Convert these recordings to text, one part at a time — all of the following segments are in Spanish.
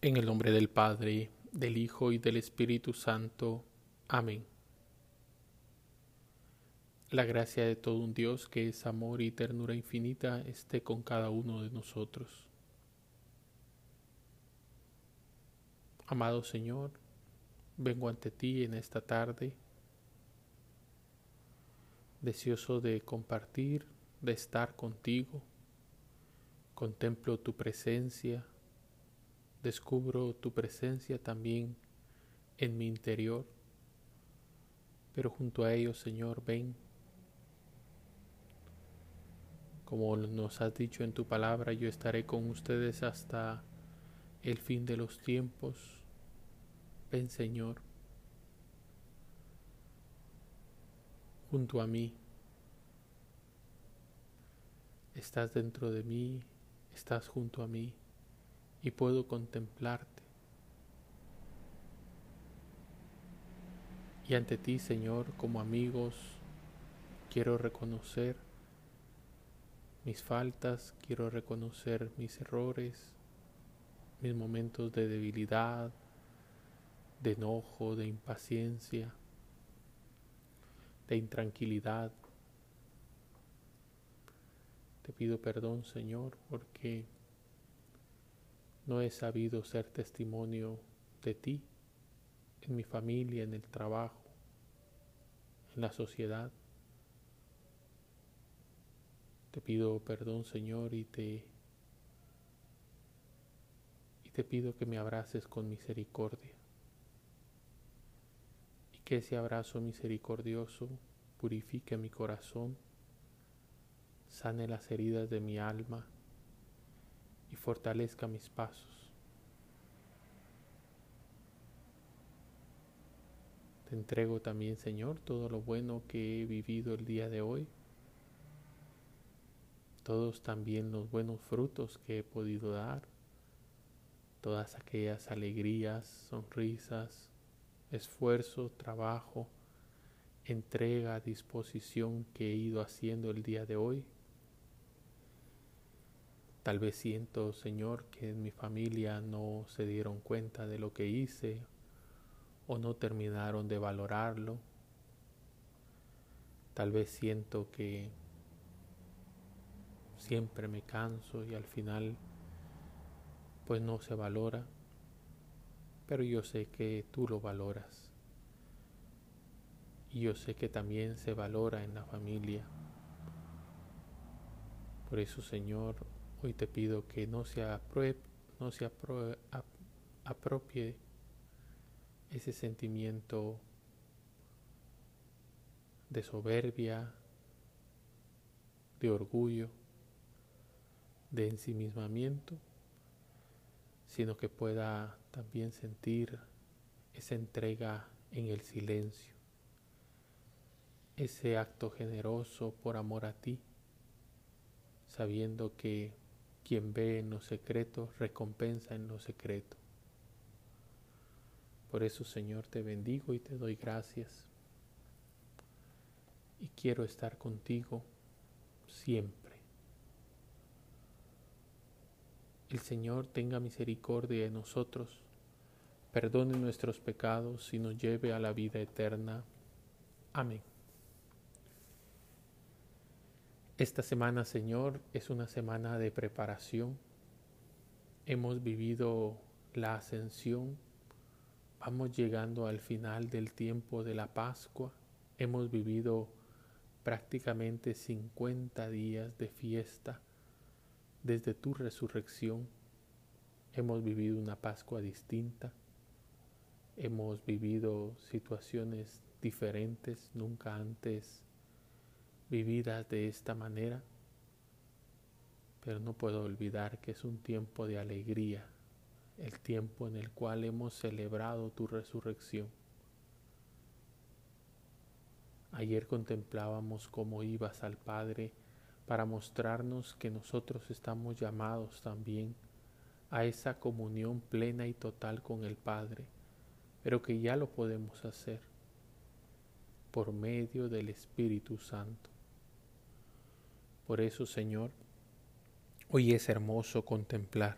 En el nombre del Padre, del Hijo y del Espíritu Santo. Amén. La gracia de todo un Dios que es amor y ternura infinita esté con cada uno de nosotros. Amado Señor, vengo ante ti en esta tarde, deseoso de compartir, de estar contigo. Contemplo tu presencia Descubro tu presencia también en mi interior, pero junto a ellos, Señor, ven. Como nos has dicho en tu palabra, yo estaré con ustedes hasta el fin de los tiempos. Ven, Señor, junto a mí. Estás dentro de mí, estás junto a mí y puedo contemplarte. Y ante ti, Señor, como amigos, quiero reconocer mis faltas, quiero reconocer mis errores, mis momentos de debilidad, de enojo, de impaciencia, de intranquilidad. Te pido perdón, Señor, porque no he sabido ser testimonio de ti en mi familia, en el trabajo, en la sociedad. Te pido perdón, Señor, y te y te pido que me abraces con misericordia. Y que ese abrazo misericordioso purifique mi corazón, sane las heridas de mi alma y fortalezca mis pasos. Te entrego también, Señor, todo lo bueno que he vivido el día de hoy, todos también los buenos frutos que he podido dar, todas aquellas alegrías, sonrisas, esfuerzo, trabajo, entrega, disposición que he ido haciendo el día de hoy Tal vez siento, Señor, que en mi familia no se dieron cuenta de lo que hice o no terminaron de valorarlo. Tal vez siento que siempre me canso y al final pues no se valora, pero yo sé que tú lo valoras. Y yo sé que también se valora en la familia. Por eso, Señor, Hoy te pido que no se, no se apropie ese sentimiento de soberbia, de orgullo, de ensimismamiento, sino que pueda también sentir esa entrega en el silencio, ese acto generoso por amor a ti, sabiendo que quien ve en lo secreto, recompensa en lo secreto. Por eso, Señor, te bendigo y te doy gracias. Y quiero estar contigo siempre. El Señor tenga misericordia de nosotros, perdone nuestros pecados y nos lleve a la vida eterna. Amén. Esta semana, Señor, es una semana de preparación. Hemos vivido la ascensión. Vamos llegando al final del tiempo de la Pascua. Hemos vivido prácticamente 50 días de fiesta desde tu resurrección. Hemos vivido una Pascua distinta. Hemos vivido situaciones diferentes, nunca antes vividas de esta manera, pero no puedo olvidar que es un tiempo de alegría, el tiempo en el cual hemos celebrado tu resurrección. Ayer contemplábamos cómo ibas al Padre para mostrarnos que nosotros estamos llamados también a esa comunión plena y total con el Padre, pero que ya lo podemos hacer por medio del Espíritu Santo. Por eso, Señor, hoy es hermoso contemplar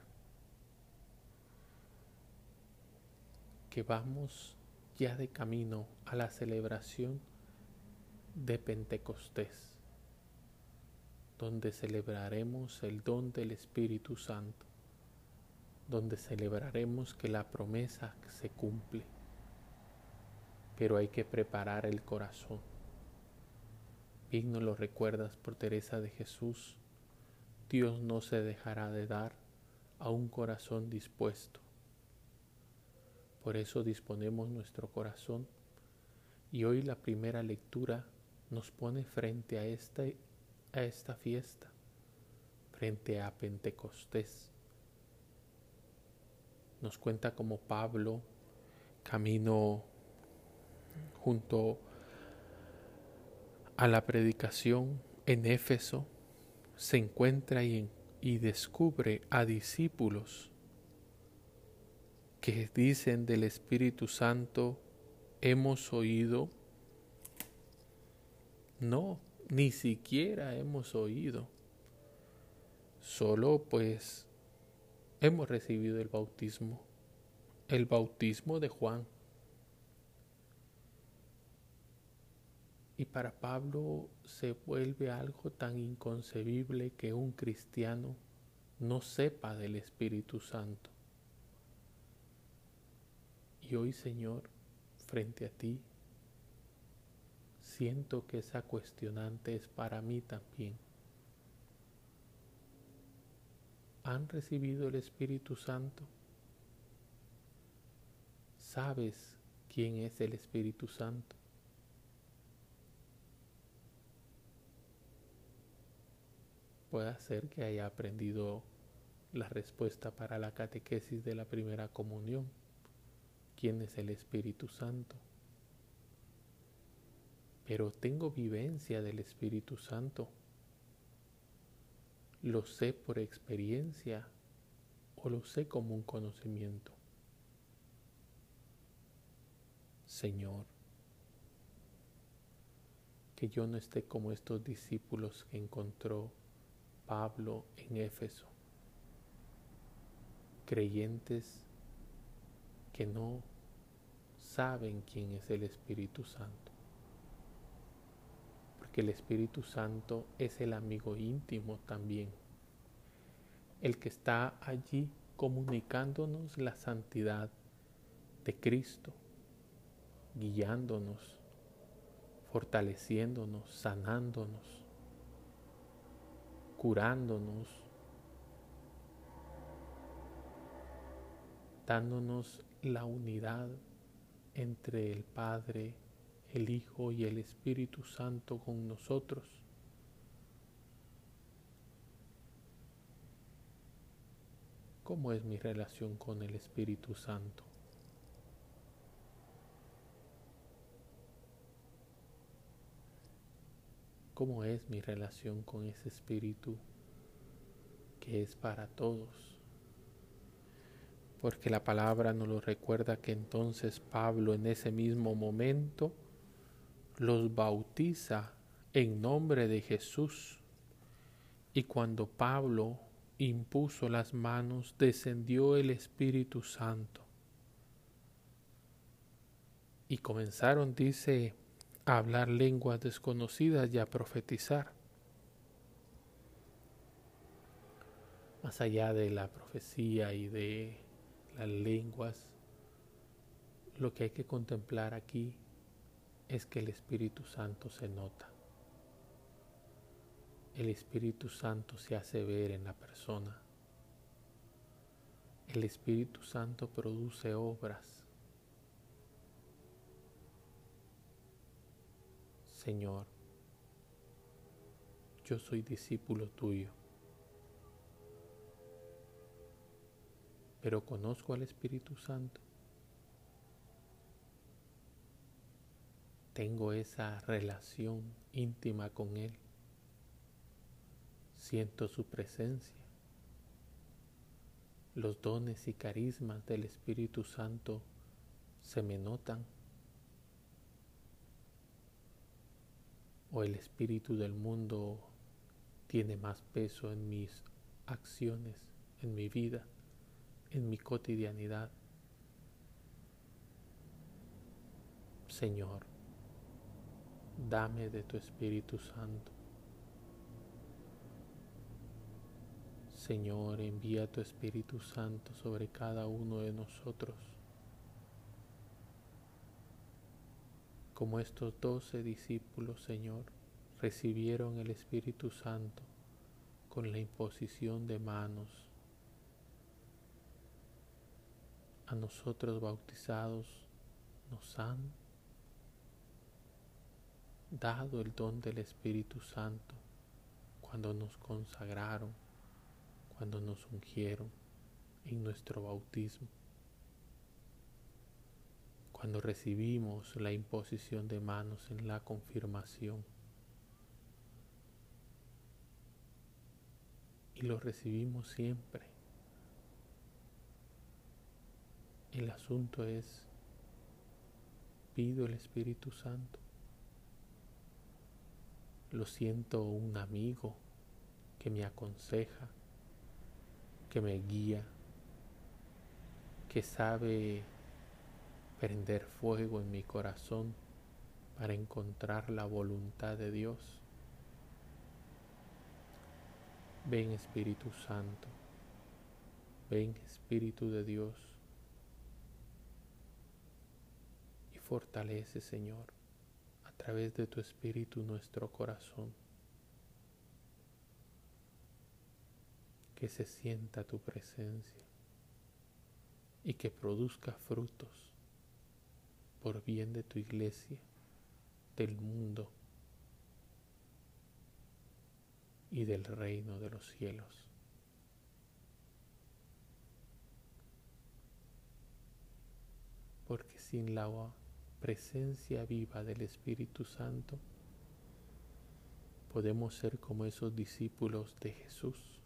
que vamos ya de camino a la celebración de Pentecostés, donde celebraremos el don del Espíritu Santo, donde celebraremos que la promesa se cumple. Pero hay que preparar el corazón. Bien nos lo recuerdas por Teresa de Jesús, Dios no se dejará de dar a un corazón dispuesto. Por eso disponemos nuestro corazón y hoy la primera lectura nos pone frente a esta, a esta fiesta, frente a Pentecostés. Nos cuenta como Pablo camino junto a la predicación en Éfeso, se encuentra y, y descubre a discípulos que dicen del Espíritu Santo, hemos oído no, ni siquiera hemos oído. Solo pues hemos recibido el bautismo, el bautismo de Juan. Y para Pablo se vuelve algo tan inconcebible que un cristiano no sepa del Espíritu Santo. Y hoy, Señor, frente a ti, siento que esa cuestionante es para mí también. ¿Han recibido el Espíritu Santo? ¿Sabes quién es el Espíritu Santo? Puede ser que haya aprendido la respuesta para la catequesis de la primera comunión. ¿Quién es el Espíritu Santo? pero tengo vivencia del Espíritu Santo. Lo sé por experiencia o lo sé como un conocimiento. Señor, que yo no esté como estos discípulos que encontró Pablo en Éfeso, creyentes que no saben quién es el Espíritu Santo. Que el Espíritu Santo es el amigo íntimo también, el que está allí comunicándonos la santidad de Cristo, guiándonos, fortaleciéndonos, sanándonos, curándonos, dándonos la unidad entre el Padre el Hijo y el Espíritu Santo con nosotros. ¿Cómo es mi relación con el Espíritu Santo? ¿Cómo es mi relación con ese Espíritu que es para todos? Porque la palabra nos lo recuerda que entonces Pablo en ese mismo momento los bautiza en nombre de Jesús. Y cuando Pablo impuso las manos, descendió el Espíritu Santo. Y comenzaron, dice, a hablar lenguas desconocidas y a profetizar. Más allá de la profecía y de las lenguas, lo que hay que contemplar aquí es que el Espíritu Santo se nota. El Espíritu Santo se hace ver en la persona. El Espíritu Santo produce obras. Señor, yo soy discípulo tuyo, pero conozco al Espíritu Santo. tengo esa relación íntima con Él. Siento su presencia. Los dones y carismas del Espíritu Santo se me notan. O el Espíritu del mundo tiene más peso en mis acciones, en mi vida, en mi cotidianidad. Señor, dame de tu Espíritu Santo. Señor, envía tu Espíritu Santo sobre cada uno de nosotros. Como estos doce discípulos, Señor, recibieron el Espíritu Santo con la imposición de manos. A nosotros bautizados nos han dado el don del Espíritu Santo cuando nos consagraron, cuando nos ungieron en nuestro bautismo, cuando recibimos la imposición de manos en la confirmación. Y lo recibimos siempre. El asunto es, pido el Espíritu Santo lo siento un amigo que me aconseja, que me guía, que sabe prender fuego en mi corazón para encontrar la voluntad de Dios. Ven Espíritu Santo, ven Espíritu de Dios y fortalece Señor a través de tu espíritu nuestro corazón. Que se sienta tu presencia y que produzca frutos por bien de tu iglesia, del mundo y del reino de los cielos. Porque sin la presencia viva del Espíritu Santo, podemos ser como esos discípulos de Jesús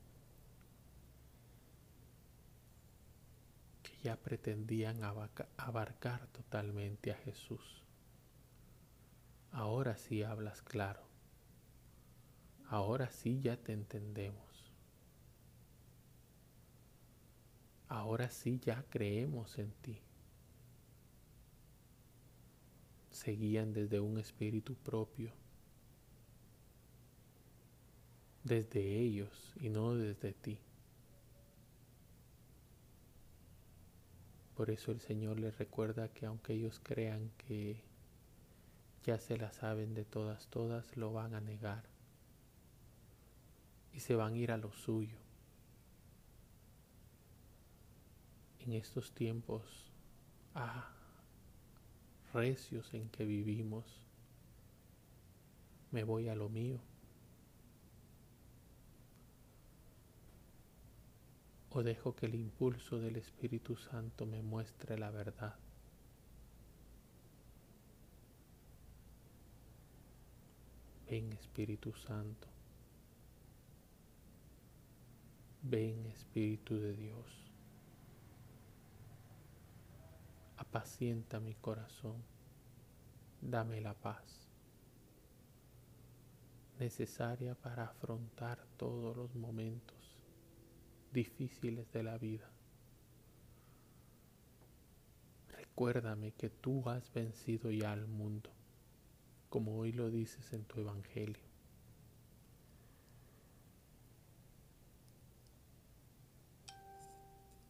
ya pretendían abarcar totalmente a Jesús. Ahora sí hablas claro. Ahora sí ya te entendemos. Ahora sí ya creemos en ti. seguían desde un espíritu propio, desde ellos y no desde ti. Por eso el Señor les recuerda que aunque ellos crean que ya se la saben de todas, todas lo van a negar y se van a ir a lo suyo. En estos tiempos, ah, recios en que vivimos, me voy a lo mío. O dejo que el impulso del Espíritu Santo me muestre la verdad. Ven Espíritu Santo. Ven Espíritu de Dios. apacienta mi corazón, dame la paz necesaria para afrontar todos los momentos difíciles de la vida. Recuérdame que tú has vencido ya al mundo, como hoy lo dices en tu Evangelio.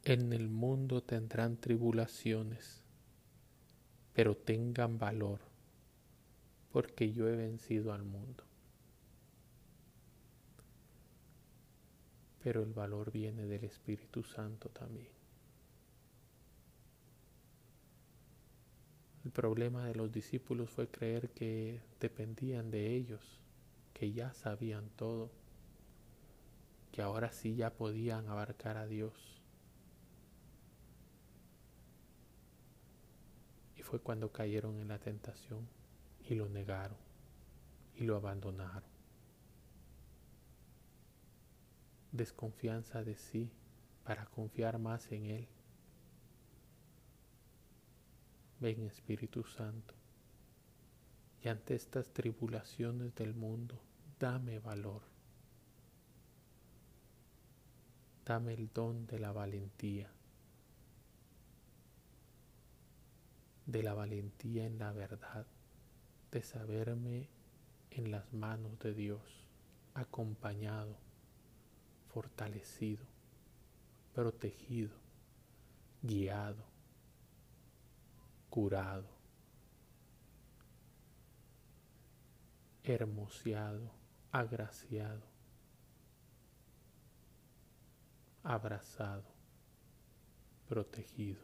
En el mundo tendrán tribulaciones pero tengan valor, porque yo he vencido al mundo. Pero el valor viene del Espíritu Santo también. El problema de los discípulos fue creer que dependían de ellos, que ya sabían todo, que ahora sí ya podían abarcar a Dios. fue cuando cayeron en la tentación y lo negaron y lo abandonaron. Desconfianza de sí para confiar más en Él. Ven Espíritu Santo, y ante estas tribulaciones del mundo, dame valor. Dame el don de la valentía de la valentía en la verdad, de saberme en las manos de Dios, acompañado, fortalecido, protegido, guiado, curado, hermoseado, agraciado, abrazado, protegido.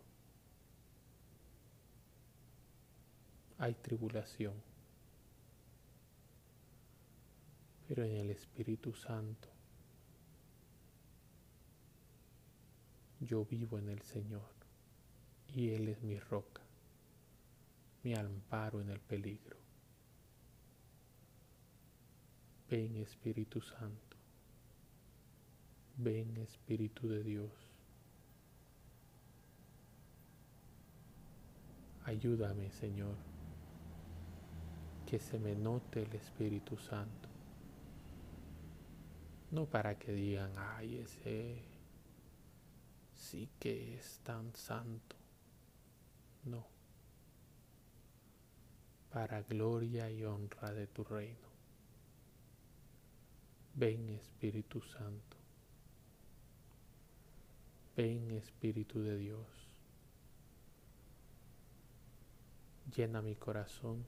Hay tribulación, pero en el Espíritu Santo yo vivo en el Señor y Él es mi roca, mi amparo en el peligro. Ven Espíritu Santo, ven Espíritu de Dios. Ayúdame Señor, que se me note el Espíritu Santo. No para que digan, ay, ese sí que es tan santo. No. Para gloria y honra de tu reino. Ven Espíritu Santo. Ven Espíritu de Dios. Llena mi corazón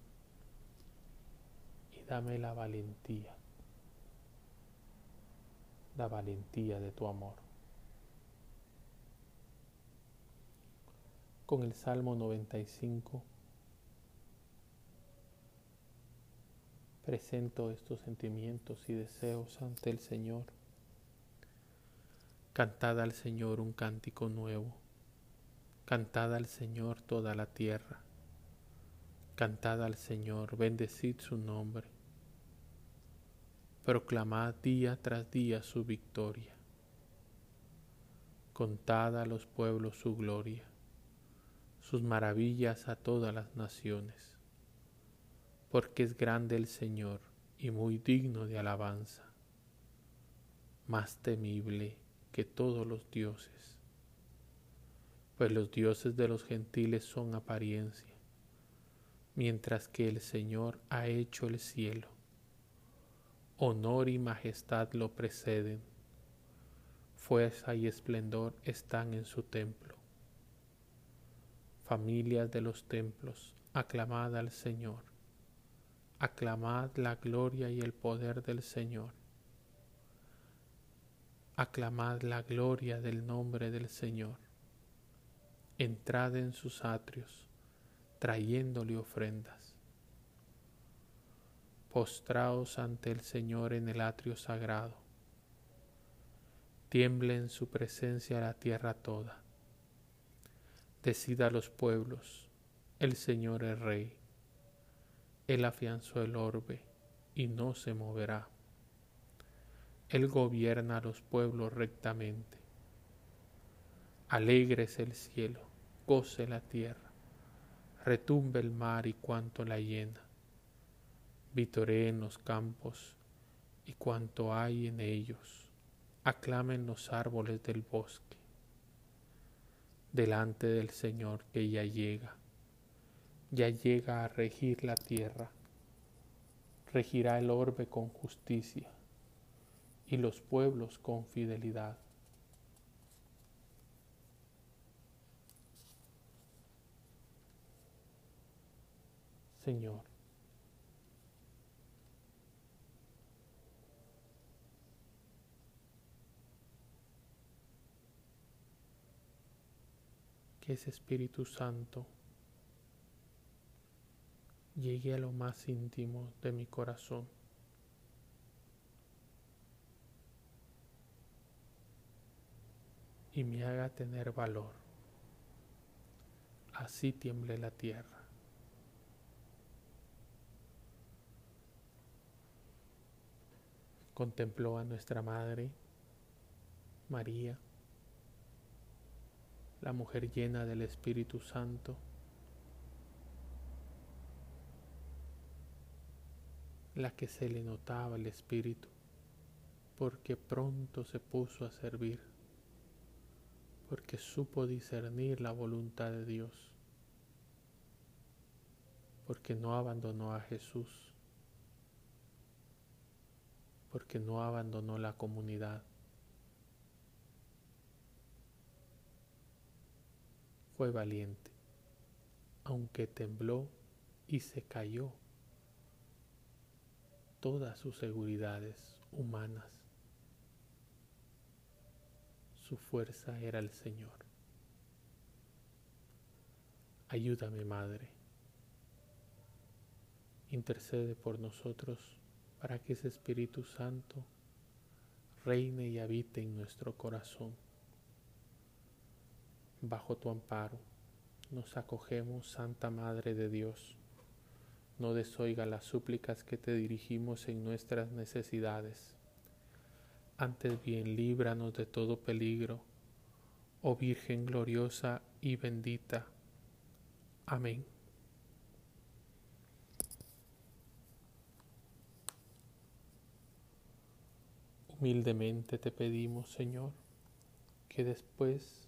y dame la valentía, la valentía de tu amor. Con el Salmo 95 presento estos sentimientos y deseos ante el Señor. Cantad al Señor un cántico nuevo. Cantad al Señor toda la tierra. Cantad al Señor, bendecid su nombre. Proclamad día tras día su victoria. Contad a los pueblos su gloria, sus maravillas a todas las naciones porque es grande el Señor y muy digno de alabanza, más temible que todos los dioses, pues los dioses de los gentiles son apariencia, mientras que el Señor ha hecho el cielo. Honor y majestad lo preceden, fuerza y esplendor están en su templo. Familias de los templos, aclamad al Señor aclamad la gloria y el poder del Señor. Aclamad la gloria del nombre del Señor. Entrad en sus atrios, trayéndole ofrendas. Postraos ante el Señor en el atrio sagrado. Tiemble en su presencia la tierra toda. Decida los pueblos, el Señor es Rey. Él afianzó el orbe y no se moverá. Él gobierna a los pueblos rectamente. Alegres el cielo, goce la tierra, retumbe el mar y cuanto la llena. Vitoreen los campos y cuanto hay en ellos. Aclamen los árboles del bosque. Delante del Señor que ya llega ya llega a regir la tierra. Regirá el orbe con justicia y los pueblos con fidelidad. Señor, que ese Espíritu Santo llegue a lo más íntimo de mi corazón. y me haga tener valor. Así tiemble la tierra. Contempló a nuestra Madre, María, la mujer llena del Espíritu Santo, la que se le notaba el espíritu, porque pronto se puso a servir, porque supo discernir la voluntad de Dios. porque no abandonó a Jesús, porque no abandonó la comunidad. Fue valiente, aunque tembló y se cayó todas sus seguridades humanas. Su fuerza era el Señor. Ayúdame, Madre. Intercede por nosotros para que ese Espíritu Santo reine y habite en nuestro corazón. Bajo tu amparo nos acogemos, Santa Madre de Dios. No desoiga las súplicas que te dirigimos en nuestras necesidades. Antes bien, líbranos de todo peligro, oh Virgen gloriosa y bendita. Amén. Humildemente te pedimos, Señor, que después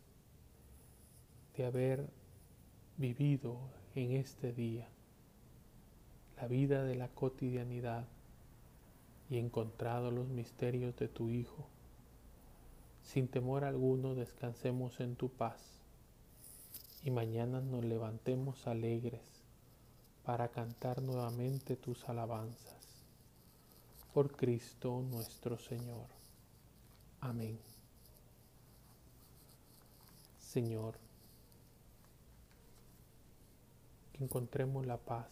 de haber vivido en este día la vida de la cotidianidad y encontrado los misterios de tu Hijo, sin temor alguno descansemos en tu paz y mañana nos levantemos alegres para cantar nuevamente tus alabanzas. Por Cristo nuestro Señor. Amén. Señor, que encontremos la paz,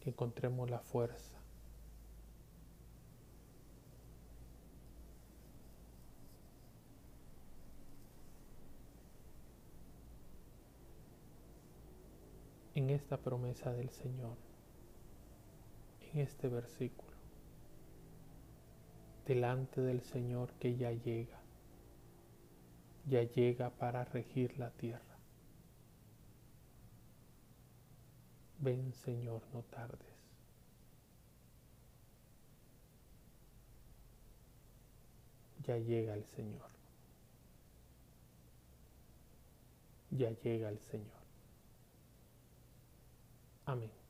que encontremos la fuerza, en esta promesa del Señor, en este versículo, delante del Señor que ya llega, ya llega para regir la tierra. Ven Señor, no tardes. Ya llega el Señor. Ya llega el Señor. Amén.